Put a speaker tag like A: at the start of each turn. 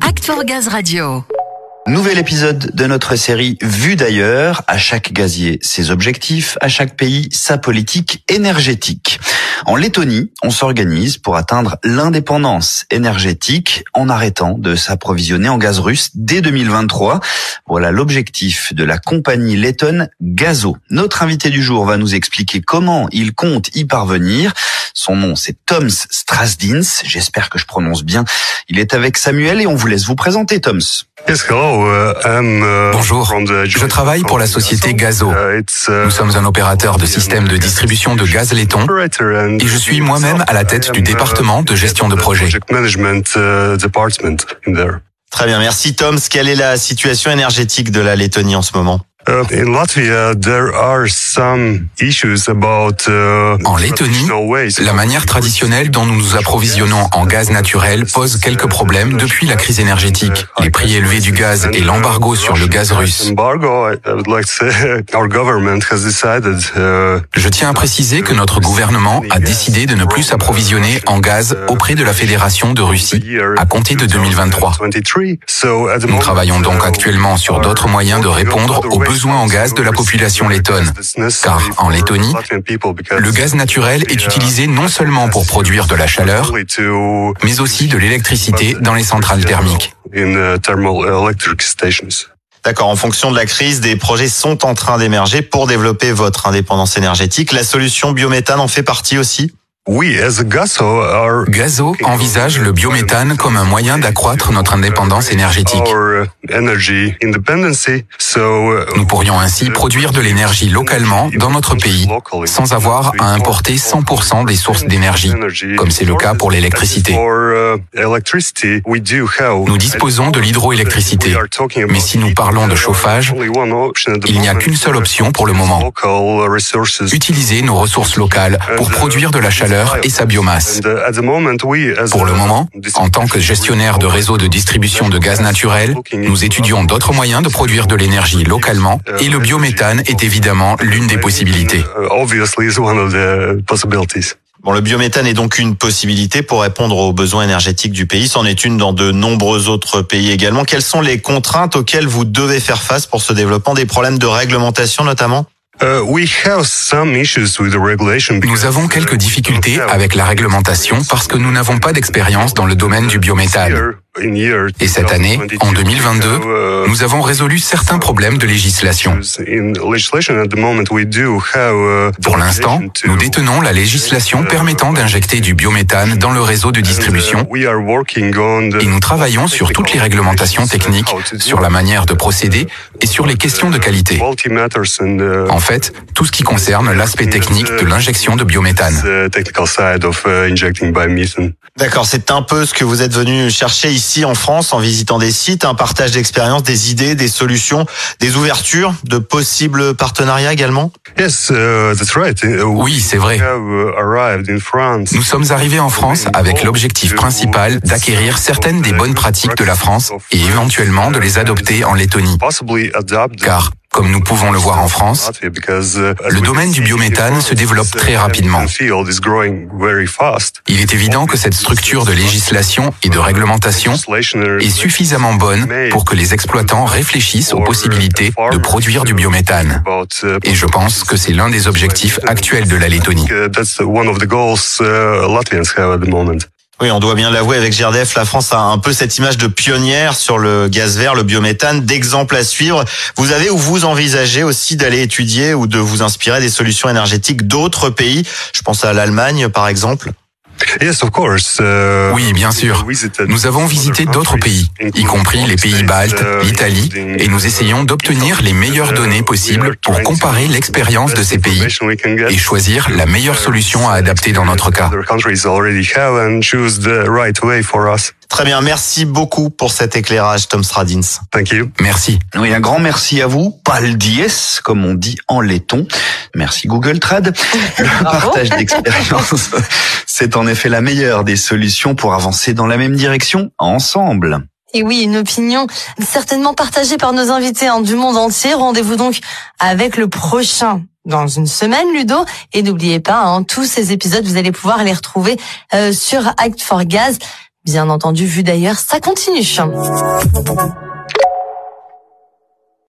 A: Act for Gaz Radio.
B: Nouvel épisode de notre série Vue d'ailleurs. À chaque gazier, ses objectifs, à chaque pays, sa politique énergétique. En Lettonie, on s'organise pour atteindre l'indépendance énergétique en arrêtant de s'approvisionner en gaz russe dès 2023. Voilà l'objectif de la compagnie lettonne Gazo. Notre invité du jour va nous expliquer comment il compte y parvenir. Son nom, c'est Toms Strasdins. J'espère que je prononce bien. Il est avec Samuel et on vous laisse vous présenter, Toms.
C: Bonjour, je travaille pour la société Gazo. Nous sommes un opérateur de système de distribution de gaz laiton et je suis moi-même à la tête du département de gestion de projet.
D: Très bien, merci Tom. Quelle est la situation énergétique de la Lettonie en ce moment?
C: En Lettonie, la manière traditionnelle dont nous nous approvisionnons en gaz naturel pose quelques problèmes depuis la crise énergétique, les prix élevés du gaz et l'embargo sur le gaz russe. Je tiens à préciser que notre gouvernement a décidé de ne plus s'approvisionner en gaz auprès de la Fédération de Russie à compter de 2023. Nous travaillons donc actuellement sur d'autres moyens de répondre aux besoins besoin en gaz de la population lettonne. Car en Lettonie, le gaz naturel est utilisé non seulement pour produire de la chaleur, mais aussi de l'électricité dans les centrales thermiques.
D: D'accord, en fonction de la crise, des projets sont en train d'émerger pour développer votre indépendance énergétique. La solution biométhane en fait partie aussi?
C: Gazo envisage le biométhane comme un moyen d'accroître notre indépendance énergétique. Nous pourrions ainsi produire de l'énergie localement dans notre pays sans avoir à importer 100% des sources d'énergie, comme c'est le cas pour l'électricité. Nous disposons de l'hydroélectricité, mais si nous parlons de chauffage, il n'y a qu'une seule option pour le moment. Utiliser nos ressources locales pour produire de la chaleur et sa biomasse. Pour le moment, en tant que gestionnaire de réseau de distribution de gaz naturel, nous étudions d'autres moyens de produire de l'énergie localement et le biométhane est évidemment l'une des possibilités.
D: Bon, le biométhane est donc une possibilité pour répondre aux besoins énergétiques du pays. C'en est une dans de nombreux autres pays également. Quelles sont les contraintes auxquelles vous devez faire face pour ce développement? Des problèmes de réglementation notamment?
C: Uh, nous avons quelques difficultés avec la réglementation parce que nous n'avons pas d'expérience dans le domaine du biométhane. Et cette année, en 2022, uh, nous avons résolu certains problèmes de législation. Pour l'instant, nous détenons la législation permettant d'injecter du biométhane dans le réseau de distribution et nous travaillons sur toutes les réglementations techniques, sur la manière de procéder et sur les questions de qualité. En fait, tout ce qui concerne l'aspect technique de l'injection de biométhane.
D: D'accord, c'est un peu ce que vous êtes venu chercher ici en France en visitant des sites, un partage d'expériences, des idées, des solutions, des ouvertures de possibles partenariats également?
C: Uh, Oui, c'est vrai. Uh, Nous sommes arrivés en France avec l'objectif principal d'acquérir certaines des bonnes pratiques de la France et éventuellement de les adopter en Lettonie. Car comme nous pouvons le voir en France, le domaine du biométhane se développe très rapidement. Il est évident que cette structure de législation et de réglementation est suffisamment bonne pour que les exploitants réfléchissent aux possibilités de produire du biométhane. Et je pense que c'est l'un des objectifs actuels de la Lettonie.
D: Oui, on doit bien l'avouer avec GRDF, la France a un peu cette image de pionnière sur le gaz vert, le biométhane, d'exemple à suivre. Vous avez ou vous envisagez aussi d'aller étudier ou de vous inspirer des solutions énergétiques d'autres pays? Je pense à l'Allemagne par exemple.
C: Uh, oui, bien sûr. Nous avons visité d'autres pays, y compris les pays baltes, uh, l'Italie, et nous essayons d'obtenir les meilleures uh, données possibles pour comparer l'expérience de ces pays et choisir la meilleure solution à adapter dans notre cas.
D: Très bien, merci beaucoup pour cet éclairage, Tom Stradins.
C: Thank you. Merci.
B: Oui, un grand merci à vous. Pal dies, comme on dit en laiton. Merci Google Trad. Le partage d'expérience, c'est en effet la meilleure des solutions pour avancer dans la même direction ensemble.
E: Et oui, une opinion certainement partagée par nos invités hein, du monde entier. Rendez-vous donc avec le prochain dans une semaine, Ludo. Et n'oubliez pas, hein, tous ces épisodes, vous allez pouvoir les retrouver euh, sur Act for Gaz. Bien entendu, vu d'ailleurs, ça continue.